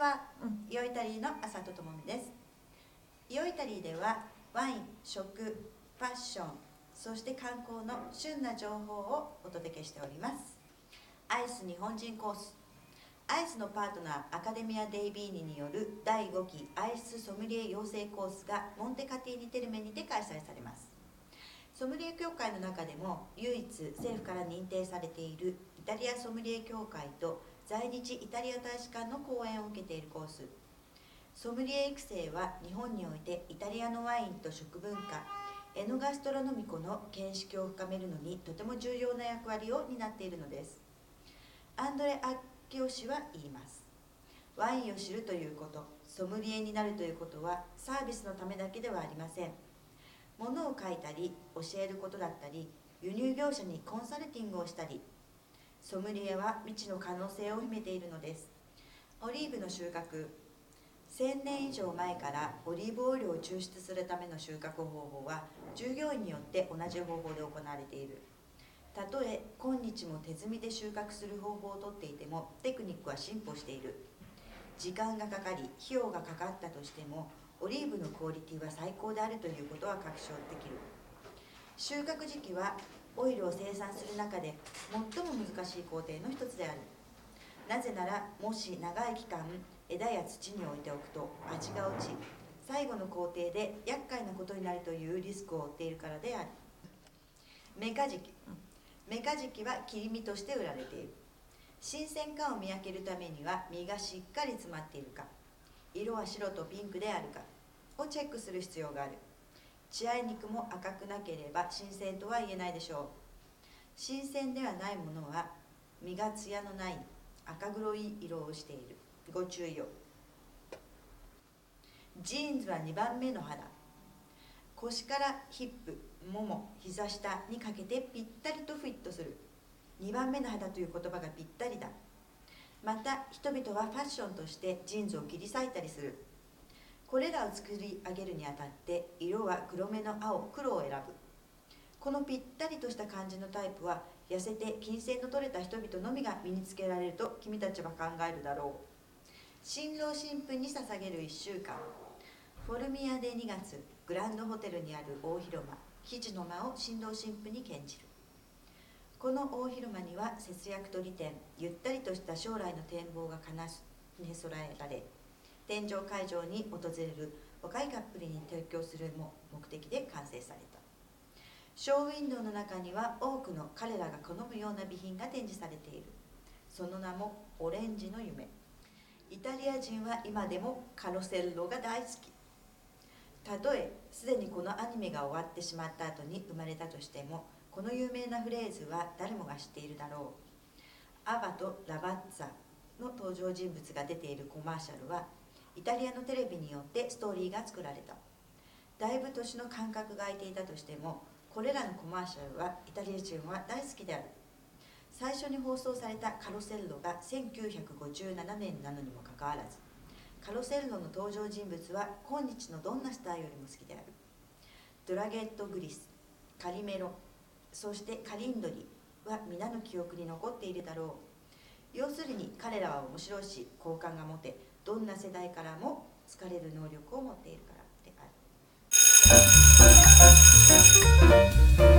は、イオイタリーの朝とともみです。イオイタリーではワイン食ファッションそして観光の旬な情報をお届けしております。アイス日本人コース。アイスのパートナーアカデミア・デイビーニによる第5期アイスソムリエ養成コースがモンテカティニテルメにて開催されます。ソムリエ協会の中でも唯一政府から認定されているイタリアソムリエ協会と在日イタリア大使館の講演を受けているコース。ソムリエ育成は日本においてイタリアのワインと食文化エノガストロノミコの見識を深めるのにとても重要な役割を担っているのです。アンドレ・アッキオ氏は言います。ワインを知るということソムリエになるということはサービスのためだけではありません。物を書いたり教えることだったり輸入業者にコンサルティングをしたりソムリエは未知の可能性を秘めているのです。オリーブの収穫1000年以上前からオリーブオイルを抽出するための収穫方法は従業員によって同じ方法で行われている。たとえ今日も手摘みで収穫する方法をとっていてもテクニックは進歩している。時間がかかり費用がかかったとしてもオリーブのクオリティは最高であるということは確証できる。収穫時期はオイルを生産する中で最も難しい工程の一つである。なぜならもし長い期間枝や土に置いておくと味が落ち最後の工程で厄介なことになるというリスクを負っているからである。メカジキ。メカジキは切り身として売られている。新鮮かを見分けるためには身がしっかり詰まっているか。色は白とピンクであるか。をチェックする必要がある。血合い肉も赤くなければ新鮮とは言えないでしょう。新鮮ではないものは身がツヤのない赤黒い色をしている。ご注意を。ジーンズは2番目の肌。腰からヒップもも膝下にかけてぴったりとフィットする。2番目の肌という言葉がぴったりだ。また人々はファッションとしてジーンズを切り裂いたりする。これらを作り上げるにあたって色は黒目の青黒を選ぶ。このぴったりとした感じのタイプは痩せて金銭の取れた人々のみが身につけられると君たちは考えるだろう。新郎新婦に捧げる1週間。フォルミアで2月グランドホテルにある大広間記事の間を新郎新婦に献じる。この大広間には節約と利点ゆったりとした将来の展望が兼ね備えられ天上会場に訪れる若いカップルに提供するも目的で完成された。ショーウィンドウの中には多くの彼らが好むような備品が展示されている。その名もオレンジの夢。イタリア人は今でもカロセッロが大好き。たとえすでにこのアニメが終わってしまった後に生まれたとしてもこの有名なフレーズは誰もが知っているだろう。アバとラバッツァの登場人物が出ているコマーシャルはイタリアのテレビによってストーリーが作られた。だいぶ年の間隔が空いていたとしてもこれらのコマーシャルはイタリア人は大好きである。最初に放送されたカロセッロが1957年なのにもかかわらずカロセッロの登場人物は今日のどんなスターよりも好きである。ドラゲット・グリスカリメロそしてカリンドリは皆の記憶に残っているだろう要するに彼らは面白いし好感が持てどんな世代からも好かれる能力を持っているからである。